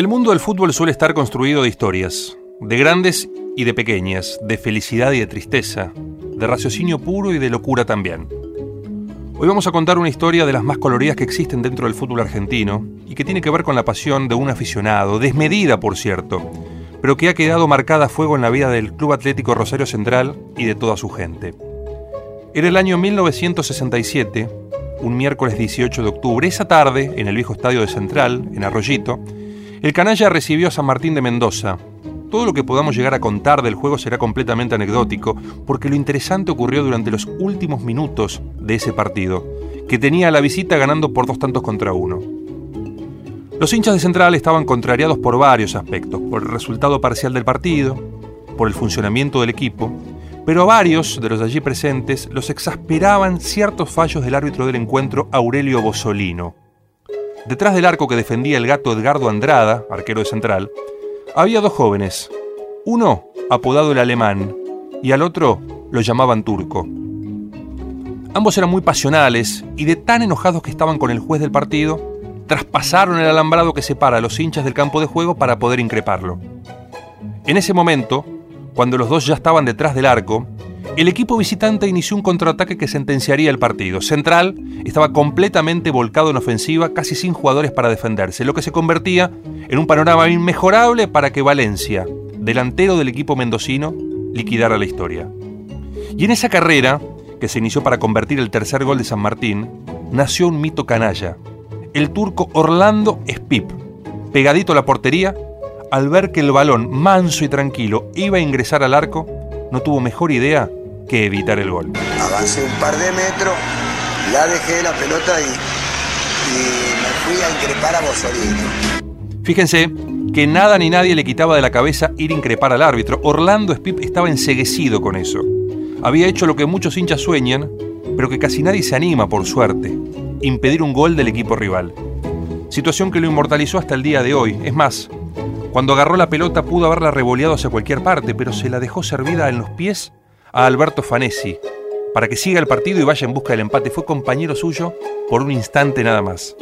El mundo del fútbol suele estar construido de historias, de grandes y de pequeñas, de felicidad y de tristeza, de raciocinio puro y de locura también. Hoy vamos a contar una historia de las más coloridas que existen dentro del fútbol argentino y que tiene que ver con la pasión de un aficionado, desmedida por cierto, pero que ha quedado marcada a fuego en la vida del Club Atlético Rosario Central y de toda su gente. Era el año 1967, un miércoles 18 de octubre, esa tarde, en el viejo estadio de Central, en Arroyito, el canalla recibió a San Martín de Mendoza. Todo lo que podamos llegar a contar del juego será completamente anecdótico, porque lo interesante ocurrió durante los últimos minutos de ese partido, que tenía a la visita ganando por dos tantos contra uno. Los hinchas de Central estaban contrariados por varios aspectos, por el resultado parcial del partido, por el funcionamiento del equipo, pero a varios de los allí presentes los exasperaban ciertos fallos del árbitro del encuentro Aurelio Bosolino. Detrás del arco que defendía el gato Edgardo Andrada, arquero de Central, había dos jóvenes, uno apodado el alemán y al otro lo llamaban turco. Ambos eran muy pasionales y de tan enojados que estaban con el juez del partido, traspasaron el alambrado que separa a los hinchas del campo de juego para poder increparlo. En ese momento, cuando los dos ya estaban detrás del arco, el equipo visitante inició un contraataque que sentenciaría el partido. Central estaba completamente volcado en ofensiva, casi sin jugadores para defenderse, lo que se convertía en un panorama inmejorable para que Valencia, delantero del equipo mendocino, liquidara la historia. Y en esa carrera, que se inició para convertir el tercer gol de San Martín, nació un mito canalla, el turco Orlando Spip, pegadito a la portería, al ver que el balón, manso y tranquilo, iba a ingresar al arco, no tuvo mejor idea que evitar el gol. Avancé un par de metros, la dejé la pelota y, me fui a increpar a Bosolino. Fíjense que nada ni nadie le quitaba de la cabeza ir a increpar al árbitro. Orlando Spip estaba enseguecido con eso. Había hecho lo que muchos hinchas sueñan, pero que casi nadie se anima por suerte impedir un gol del equipo rival. Situación que lo inmortalizó hasta el día de hoy. Es más, cuando agarró la pelota pudo haberla revoleado hacia cualquier parte, pero se la dejó servida en los pies a Alberto Fanesi para que siga el partido y vaya en busca del empate. Fue compañero suyo por un instante nada más.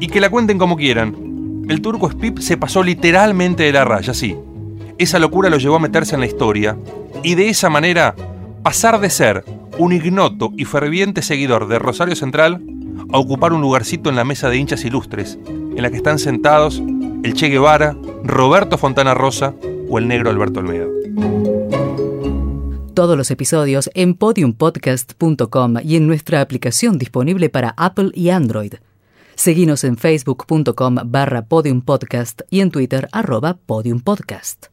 Y que la cuenten como quieran. El turco Spip se pasó literalmente de la raya, sí. Esa locura lo llevó a meterse en la historia y de esa manera pasar de ser un ignoto y ferviente seguidor de Rosario Central a ocupar un lugarcito en la mesa de hinchas ilustres, en la que están sentados el Che Guevara, Roberto Fontana Rosa o el negro Alberto Olmedo. Todos los episodios en podiumpodcast.com y en nuestra aplicación disponible para Apple y Android. Seguimos en facebook.com barra podiumpodcast y en Twitter arroba podiumpodcast.